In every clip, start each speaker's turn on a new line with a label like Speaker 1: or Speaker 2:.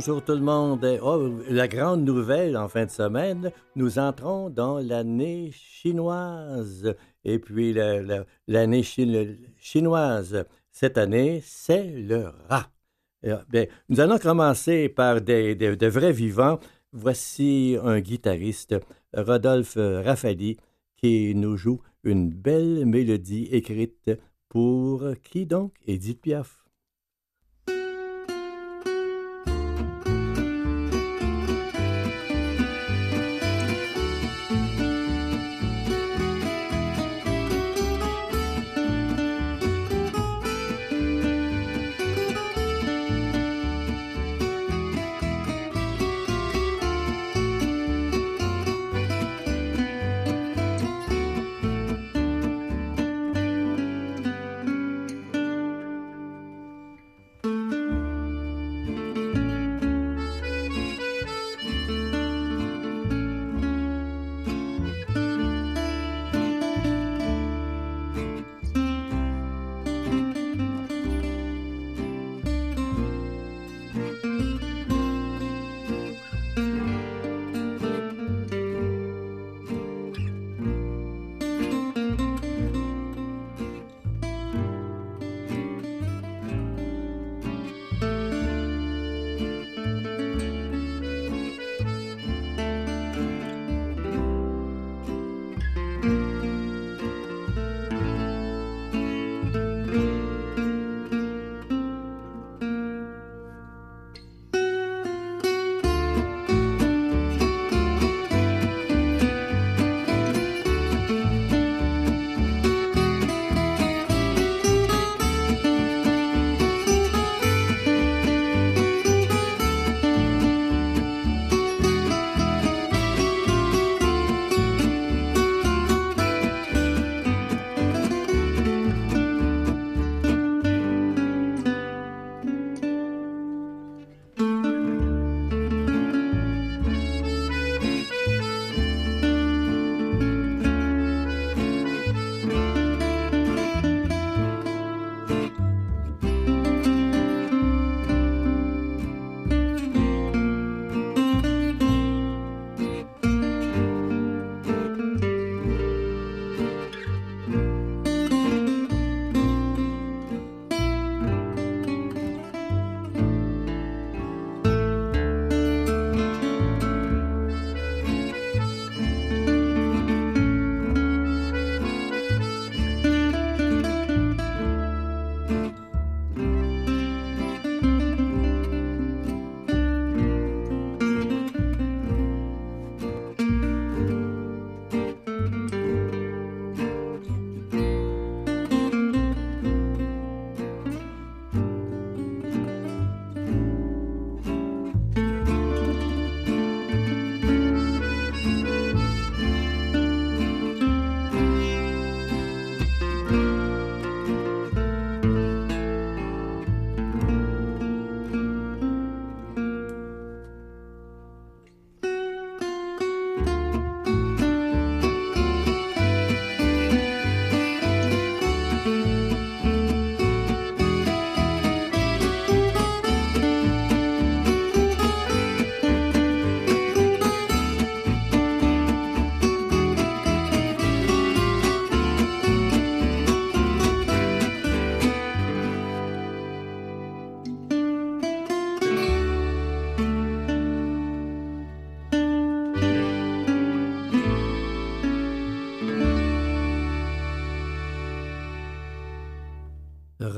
Speaker 1: Bonjour tout le monde. Oh, la grande nouvelle en fin de semaine, nous entrons dans l'année chinoise. Et puis l'année chinoise, cette année, c'est le rat. Bien, nous allons commencer par des, de vrais vivants. Voici un guitariste, Rodolphe Raffali, qui nous joue une belle mélodie écrite pour qui donc? Edith Piaf.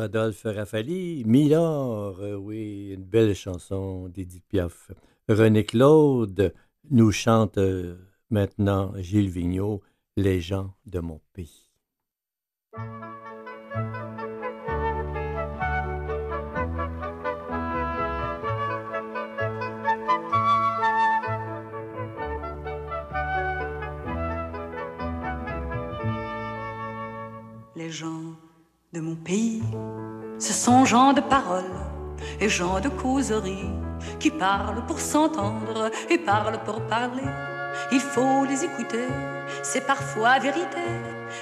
Speaker 1: Rodolphe Raffali, Milord, euh, oui, une belle chanson d'Edith Piaf. René Claude nous chante euh, maintenant Gilles Vigneault, Les gens de mon pays.
Speaker 2: Les gens de mon pays, ce sont gens de parole et gens de causerie qui parlent pour s'entendre et parlent pour parler. Il faut les écouter, c'est parfois vérité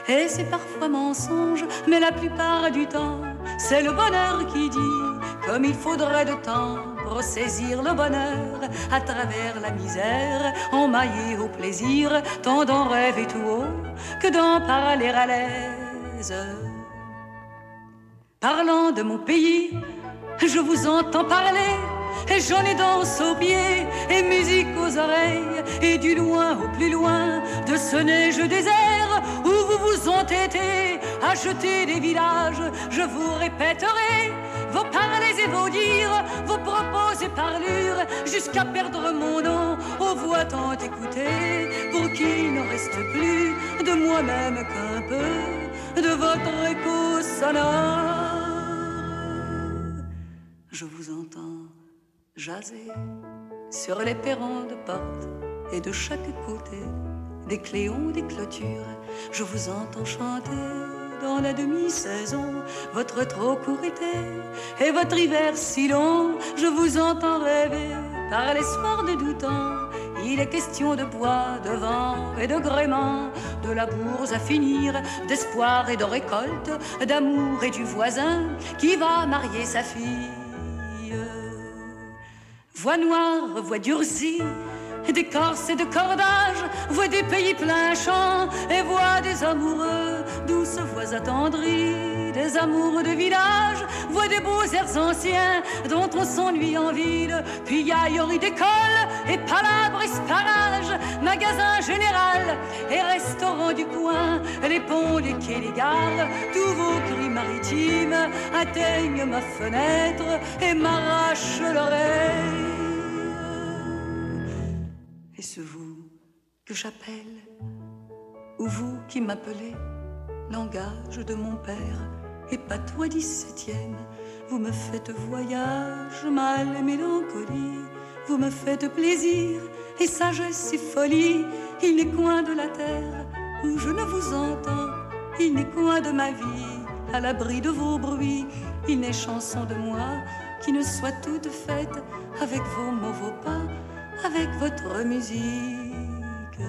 Speaker 2: et c'est parfois mensonge, mais la plupart du temps, c'est le bonheur qui dit comme il faudrait de temps pour saisir le bonheur à travers la misère, emmaillé au plaisir, tant d'en rêver tout haut que d'en parler à l'aise. Parlant de mon pays, je vous entends parler et j'en ai danse aux pieds et musique aux oreilles et du loin au plus loin de ce neige désert où vous vous entêtez jeter des villages, je vous répéterai vos parlers et vos dires, vos propos et parlures, jusqu'à perdre mon nom aux voix tant écoutées, pour qu'il ne reste plus de moi-même qu'un peu de votre écho sonore. Je vous entends jaser sur les perrons de porte et de chaque côté des cléons, des clôtures. Je vous entends chanter dans la demi-saison votre trop court été et votre hiver si long. Je vous entends rêver par les soirs de doux temps. Il est question de bois, de vent et de gréement, de labours à finir, d'espoir et de récolte, d'amour et du voisin qui va marier sa fille. Voix noire, voix durcie, d'écorce et de cordage, voix des pays pleins champs et voix des amoureux, douces voix attendries, des amoureux de village, voix des beaux airs anciens dont on s'ennuie en ville, puis ailleurs d'école et palabres esparage, magasin général et restaurant du coin, les ponts, les quais, les gares, tous vos cris maritimes atteignent ma fenêtre et m'arrachent l'oreille. Est-ce vous que j'appelle Ou vous qui m'appelez Langage de mon père et patois dix-septième Vous me faites voyage, mal et mélancolie Vous me faites plaisir et sagesse et folie. Il n'est coin de la terre où je ne vous entends Il n'est coin de ma vie à l'abri de vos bruits. Il n'est chanson de moi qui ne soit toute faite avec vos mots, vos pas avec votre musique.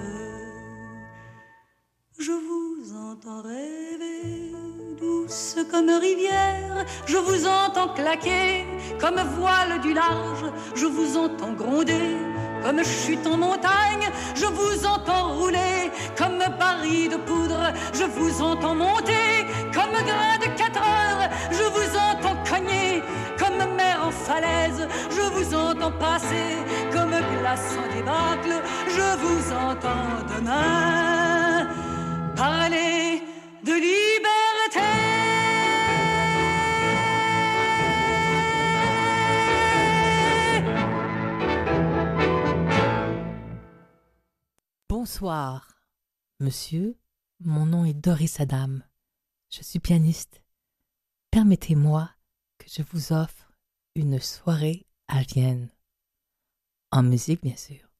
Speaker 2: Je vous entends rêver, douce comme rivière, je vous entends claquer comme voile du large, je vous entends gronder comme chute en montagne, je vous entends rouler comme baril de poudre, je vous entends monter comme grain de quatre heures, je vous falaise, je vous entends passer comme glace en débâcle, je vous entends demain parler de liberté.
Speaker 3: Bonsoir, monsieur. Mon nom est Doris Adam. Je suis pianiste. Permettez-moi que je vous offre une soirée à Vienne. En musique, bien sûr.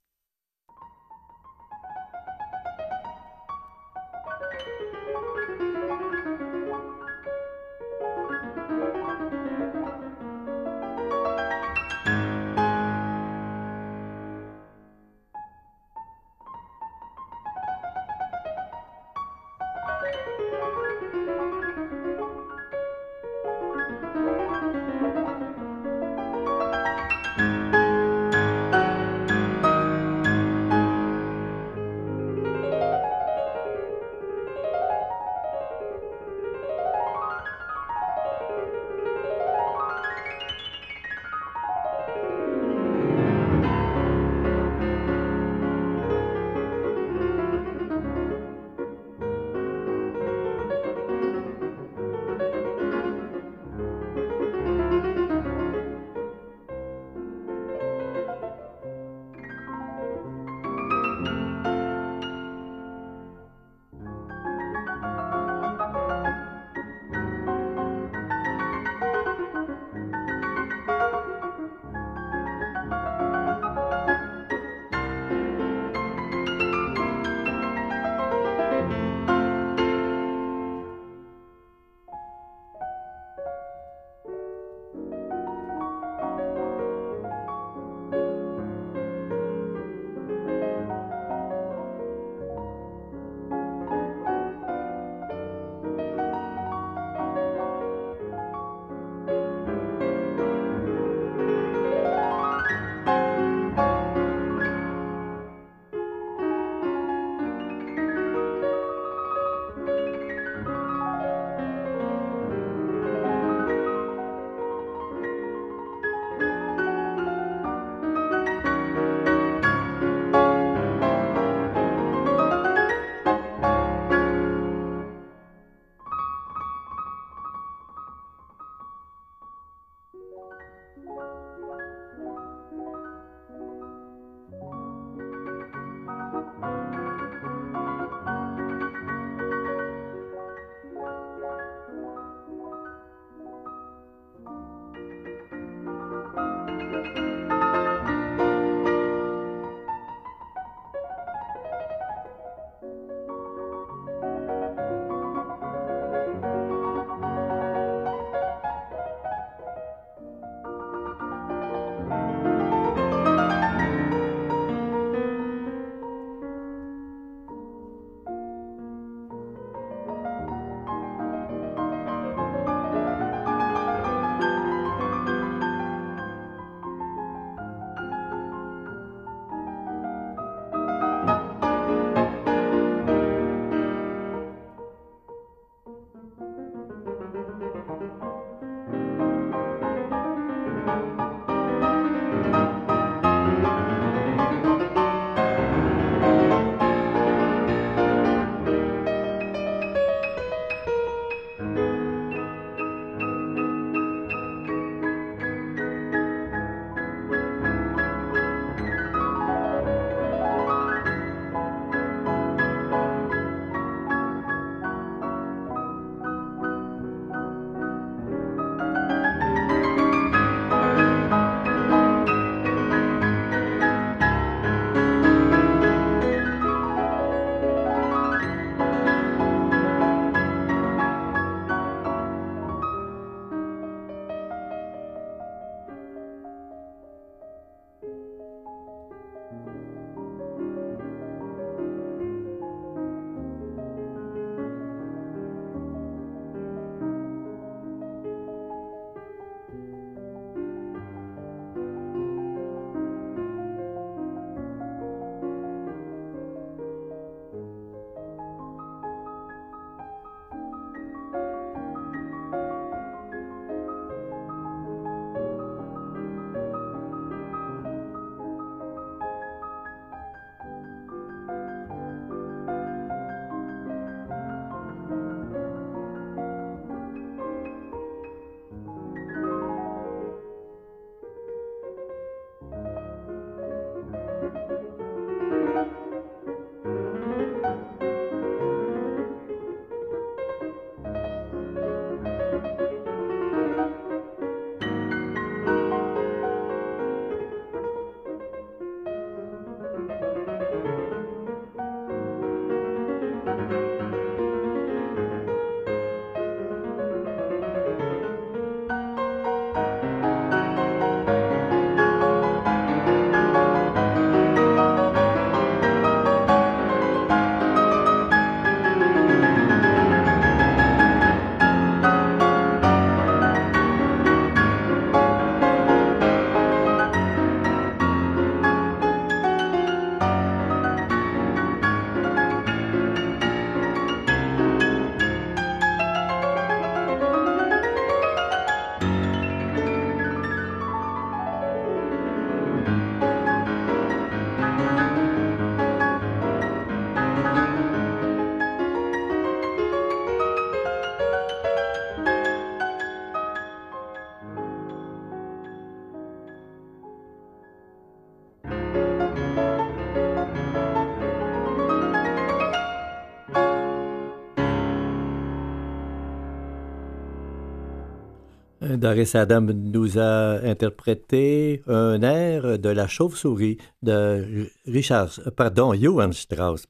Speaker 1: Doris Adam nous a interprété un air de La Chauve-souris de Richard, pardon, Johann Strauss.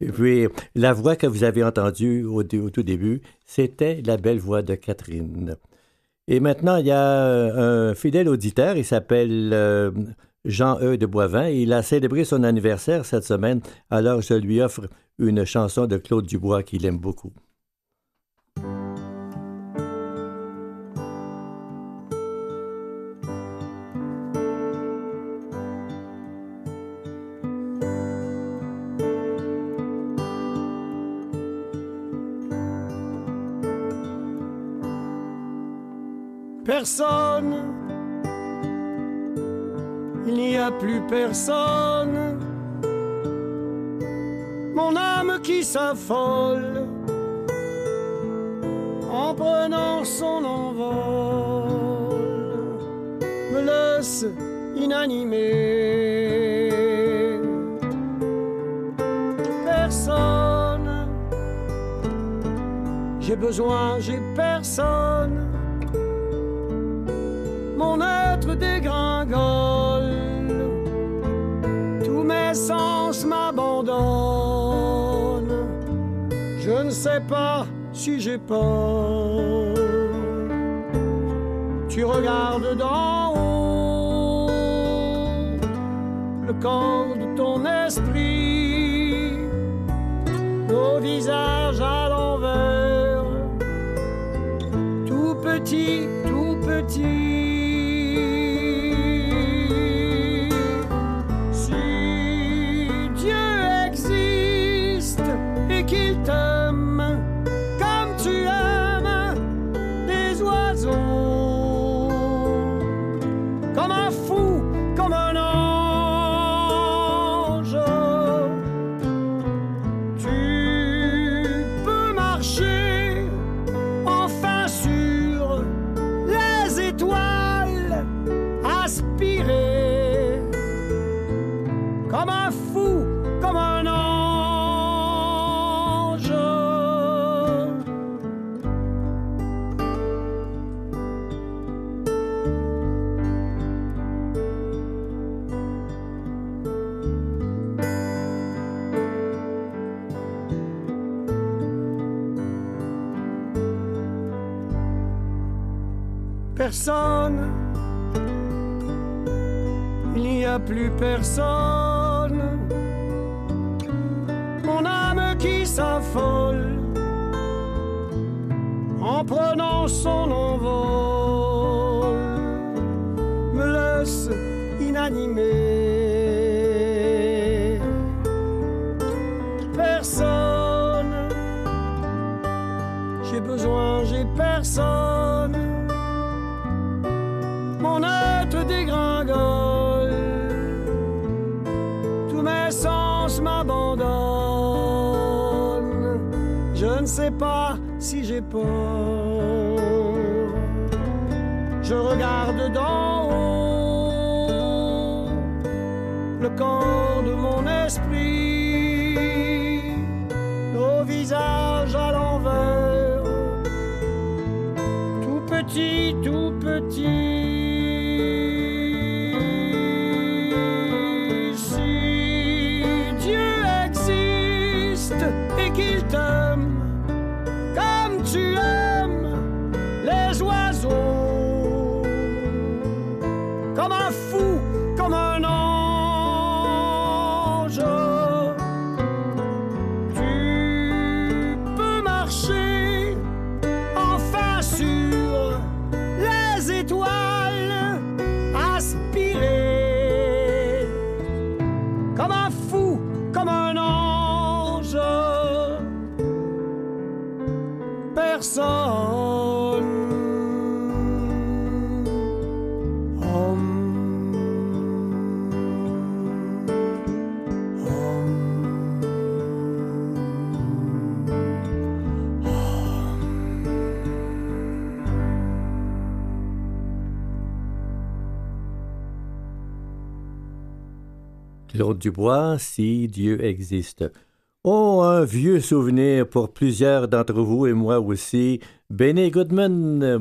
Speaker 1: Et puis, la voix que vous avez entendue au, tout début, c'était la belle voix de Catherine. Et maintenant, il y a un fidèle auditeur, il s'appelle euh, Jean-E de Boivin. Il a célébré son anniversaire cette semaine, alors je lui offre une chanson de Claude Dubois qu'il aime beaucoup.
Speaker 4: Personne, il n'y a plus personne. Mon âme qui s'affole en prenant son envol me laisse inanimé. Personne, j'ai besoin, j'ai personne mon être dégringole, tous mes sens m'abandonnent, je ne sais pas si j'ai peur. Tu regardes d'en haut le corps de ton esprit, nos visages à l'envers, tout petit, tout petit. Il n'y a plus personne. Mon âme qui s'affole en prenant son sens m'abandonnent. Je ne sais pas si j'ai peur. Je regarde d'en haut le corps de mon esprit, nos visages à l'envers, tout petit, tout petit.
Speaker 1: Dubois, si Dieu existe. Oh, un vieux souvenir pour plusieurs d'entre vous et moi aussi. Benny Goodman,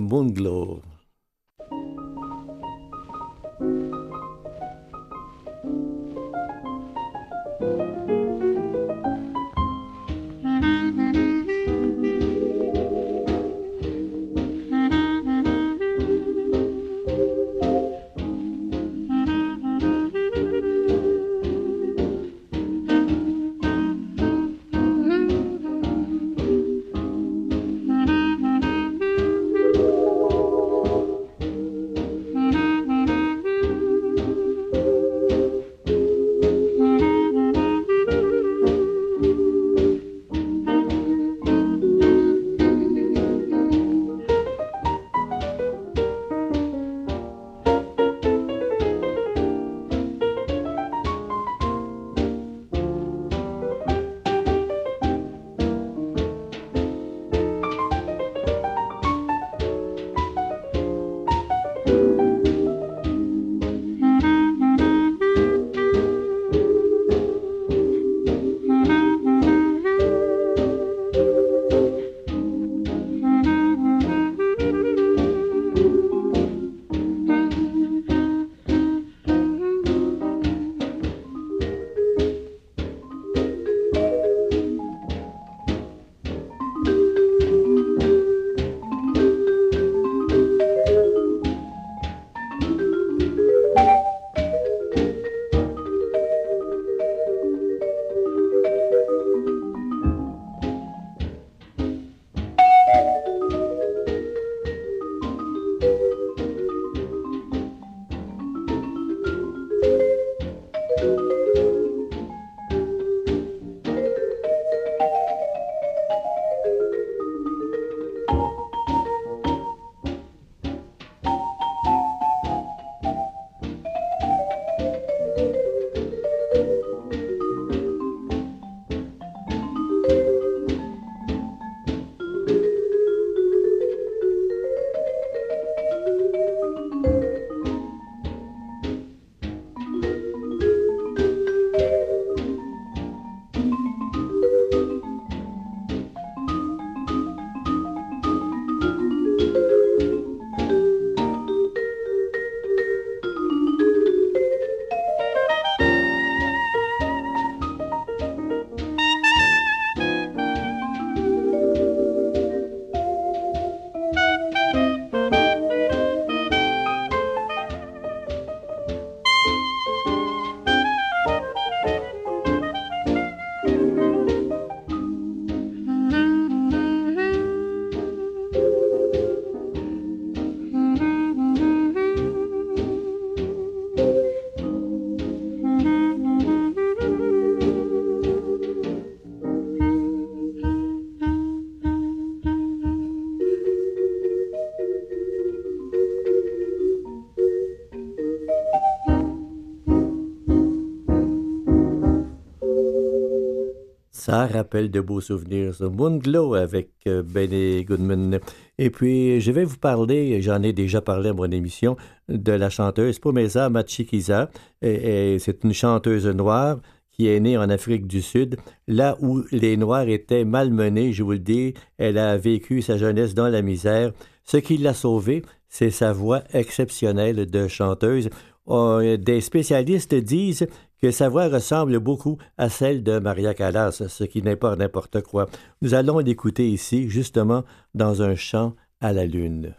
Speaker 1: Ça rappelle de beaux souvenirs, ce Moonglow avec euh, Benny Goodman. Et puis, je vais vous parler, j'en ai déjà parlé à mon émission, de la chanteuse Pomeza Machikiza. Et, c'est une chanteuse noire qui est née en Afrique du Sud, là où les Noirs étaient malmenés, je vous le dis. Elle a vécu sa jeunesse dans la misère. Ce qui l'a sauvée, c'est sa voix exceptionnelle de chanteuse. Euh, des spécialistes disent que sa voix ressemble beaucoup à celle de Maria Callas, ce qui n'est pas n'importe quoi. Nous allons l'écouter ici, justement, dans un chant à la lune.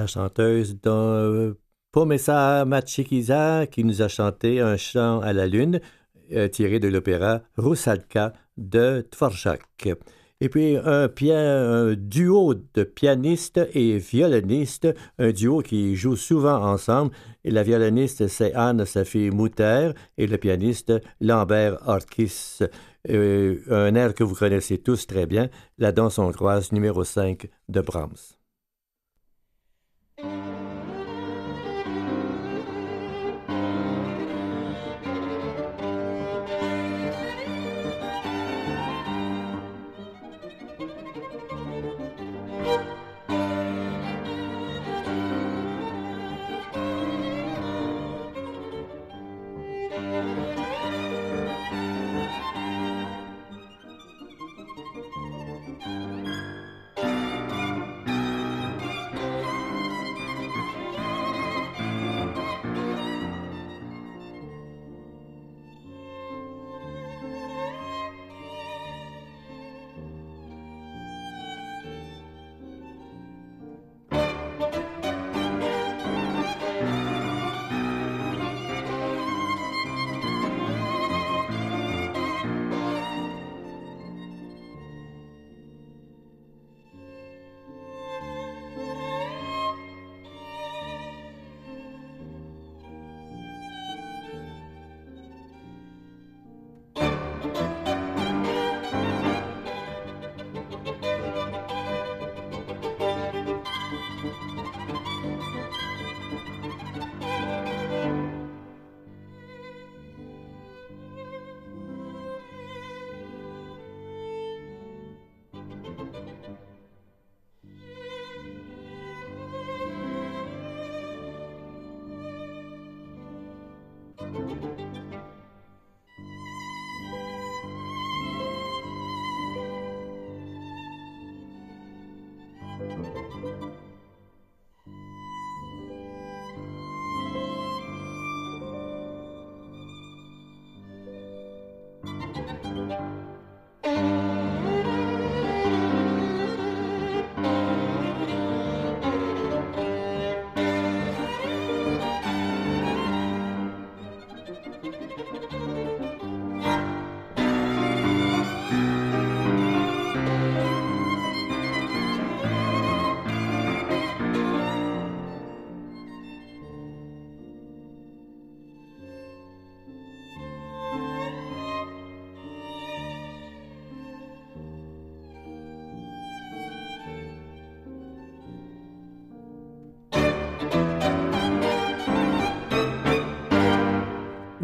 Speaker 1: La chanteuse dans Pomesa Machikiza qui nous a chanté un chant à la lune euh, tiré de l'opéra Rusalka de Dvorak. Et puis un, duo de pianistes et violonistes, un duo qui joue souvent ensemble. La violoniste, c'est Anne-Sophie Mouter et le pianiste Lambert Orkis. Euh, un air que vous connaissez tous très bien, la danse hongroise numéro 5 de Brahms.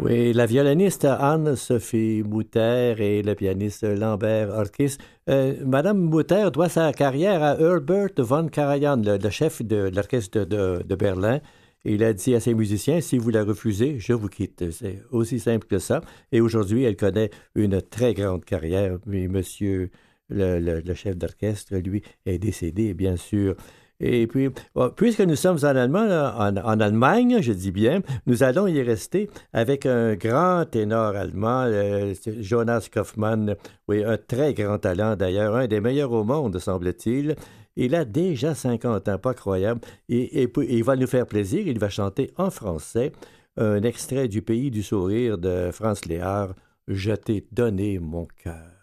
Speaker 1: Oui, la violoniste Anne-Sophie Mouter et le pianiste Lambert Orkis. Euh, Madame Mouter doit sa carrière à Herbert von Karajan, le, chef de, l'orchestre de, Berlin. Il a dit à ses musiciens, si vous la refusez, je vous quitte. C'est aussi simple que ça. Et aujourd'hui, elle connaît une très grande carrière. Mais monsieur, le chef d'orchestre, lui, est décédé, bien sûr. Et puis, puisque nous sommes en Allemagne, je dis bien, nous allons y rester avec un grand ténor allemand, euh, Jonas Kaufmann, oui, un très grand talent d'ailleurs, un des meilleurs au monde, semble-t-il. Il a déjà 50 ans, pas croyable. Et, et, il va nous faire plaisir, il va chanter en français un extrait du Pays du Sourire de Franz Léard, Je t'ai donné mon cœur.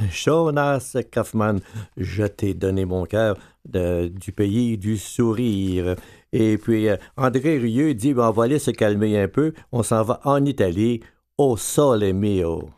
Speaker 1: Jonas Kaufmann, Je t'ai donné mon cœur du pays du sourire. Et puis euh, André Rieu dit, ben, on se calmer un peu, on s'en va en Italie, au Sole Mio.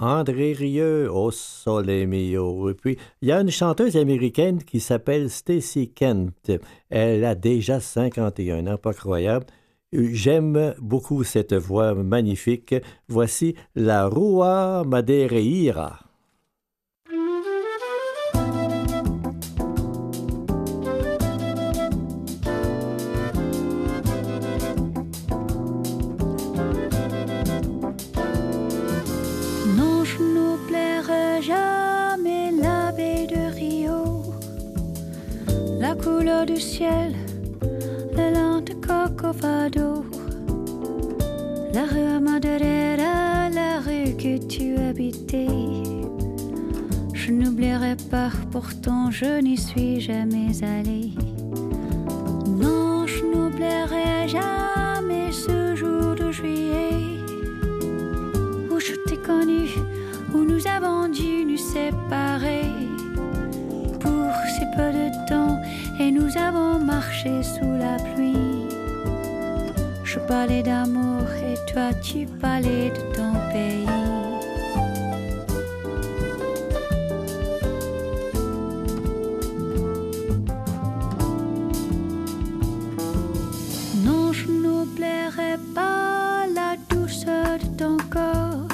Speaker 1: André Rieu, au sole mio. Et puis, il y a une chanteuse américaine qui s'appelle Stacy Kent. Elle a déjà 51 ans, pas croyable. J'aime beaucoup cette voix magnifique. Voici la Rua Madeira.
Speaker 2: de ton pays. Non, je n'oublierai pas la douceur de ton corps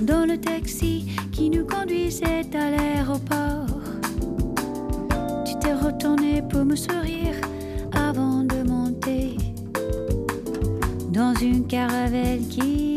Speaker 2: dans le taxi qui nous conduisait à l'aéroport. Tu t'es retourné pour me sourire d'une caravelle qui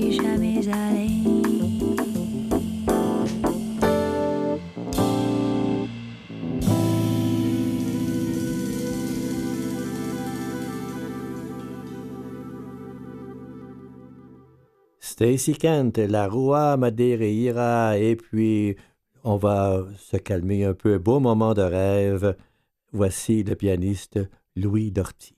Speaker 2: suis jamais allée.
Speaker 1: Stacy Kent, la Rua Madeira, et puis on va se calmer un peu. Beau moment de rêve. Voici le pianiste Louis Dorty.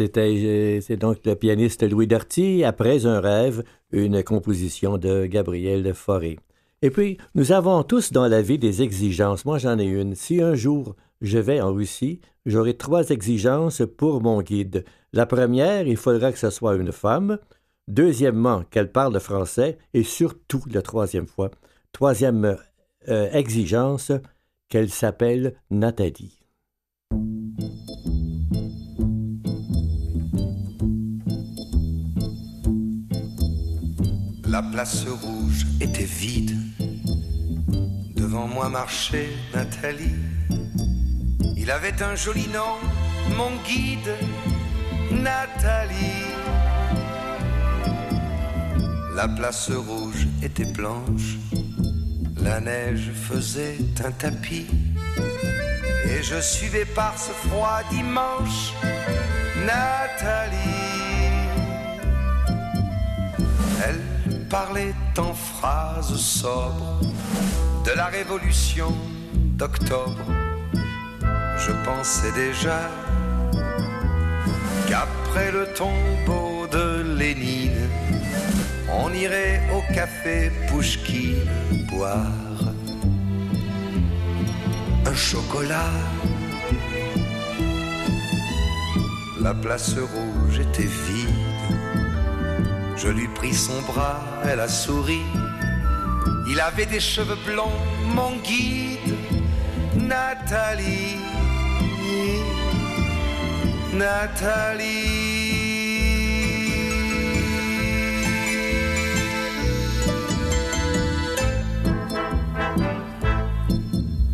Speaker 1: C'est donc le pianiste Louis Darty, après un rêve, une composition de Gabriel Fauré. Et puis, nous avons tous dans la vie des exigences. Moi, j'en ai une. Si un jour je vais en Russie, j'aurai trois exigences pour mon guide. La première, il faudra que ce soit une femme. Deuxièmement, qu'elle parle français. Et surtout, la troisième fois, troisième euh, exigence, qu'elle s'appelle Nathalie.
Speaker 5: La place rouge était vide. Devant moi marchait Nathalie. Il avait un joli nom, mon guide, Nathalie. La place rouge était blanche, la neige faisait un tapis. Et je suivais par ce froid dimanche Nathalie. Elle parlait en phrases sobres de la révolution d'octobre. Je pensais déjà qu'après le tombeau de Lénine, on irait au café Pouchki boire un chocolat. La place rouge était vide je lui pris son bras, elle a souri. Il avait des cheveux blancs, mon guide, Nathalie. Nathalie.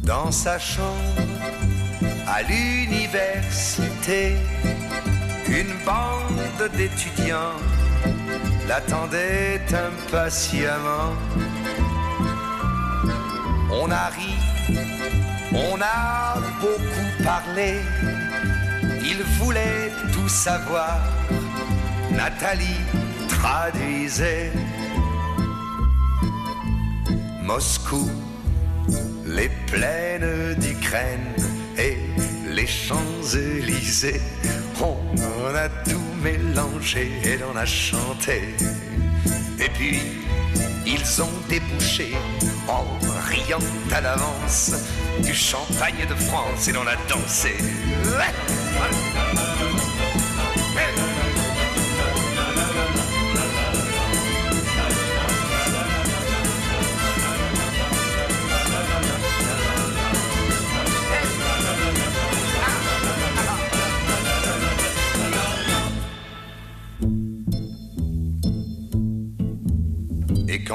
Speaker 5: dans sa chambre à l'université, une bande d'étudiants l'attendait impatiemment. On a ri, on a beaucoup parlé, il voulait tout savoir. Nathalie traduisait Moscou, les plaines d'Ukraine et les Champs-Élysées. On a tout mélangé et l'on a chanté. Et puis, ils ont débouché en riant à l'avance du champagne de France et l'on a dansé.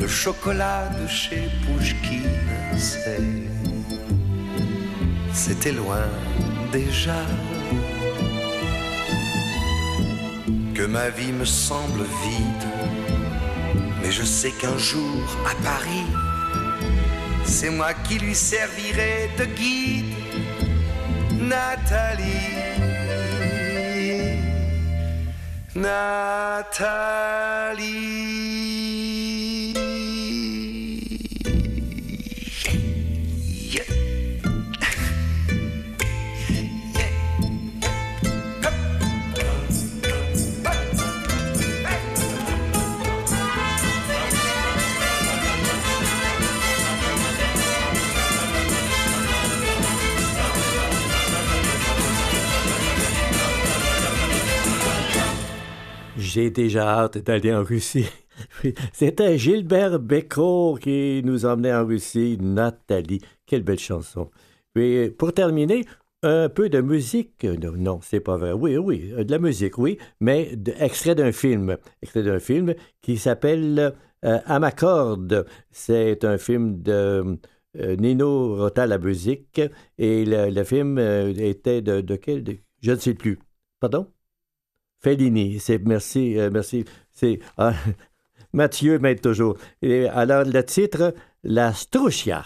Speaker 5: le chocolat de chez Pouchkine. C'était loin déjà. Que ma vie me semble vide, mais je sais qu'un jour à Paris, c'est moi qui lui servirai de guide, Nathalie. Nathalie.
Speaker 1: J'ai déjà hâte d'aller en Russie. C'était Gilbert Bécaud qui nous emmenait en Russie, Nathalie. Quelle belle chanson. Puis, pour terminer, un peu de musique. Non, non c'est pas vrai. Oui, oui, de la musique, oui, mais extrait d'un film. Extrait d'un film qui s'appelle euh, À ma corde. C'est un film de euh, Nino Rota la musique et le, film euh, était de, quel Je ne sais plus. Pardon? Fellini. C'est merci, euh, merci. C'est ah, Mathieu m'aide toujours. Alors le titre La Strucia.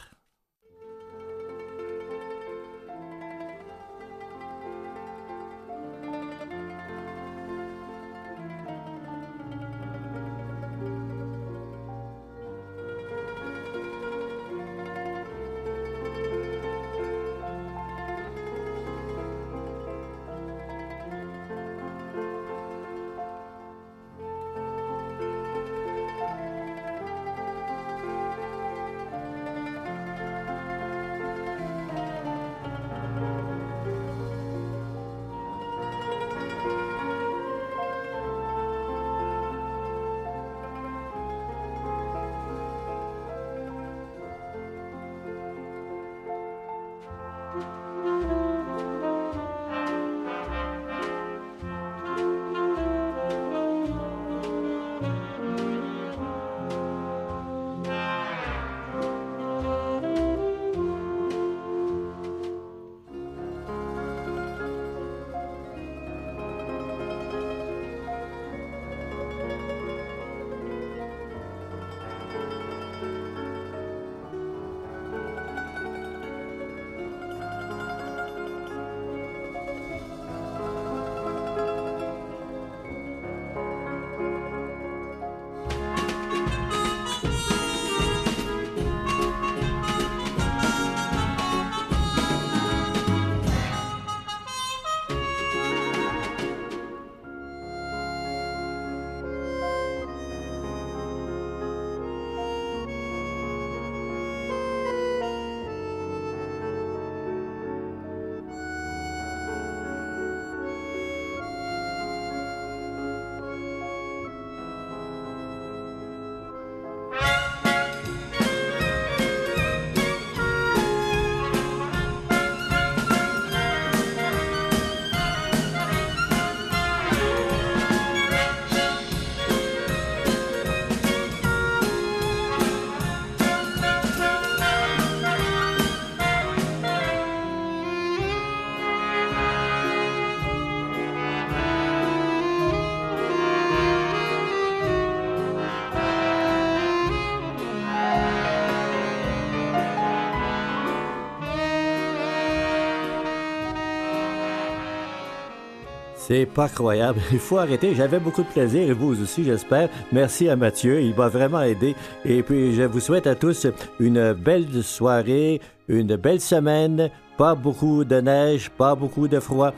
Speaker 1: C'est pas croyable. Il faut arrêter. J'avais beaucoup de plaisir et vous aussi, j'espère. Merci à Mathieu. Il m'a vraiment aidé. Et puis, je vous souhaite à tous une belle soirée, une belle semaine. Pas beaucoup de neige, pas beaucoup de froid.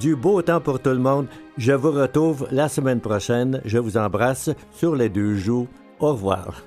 Speaker 1: Du beau temps pour tout le monde. Je vous retrouve la semaine prochaine. Je vous embrasse sur les deux joues. Au revoir.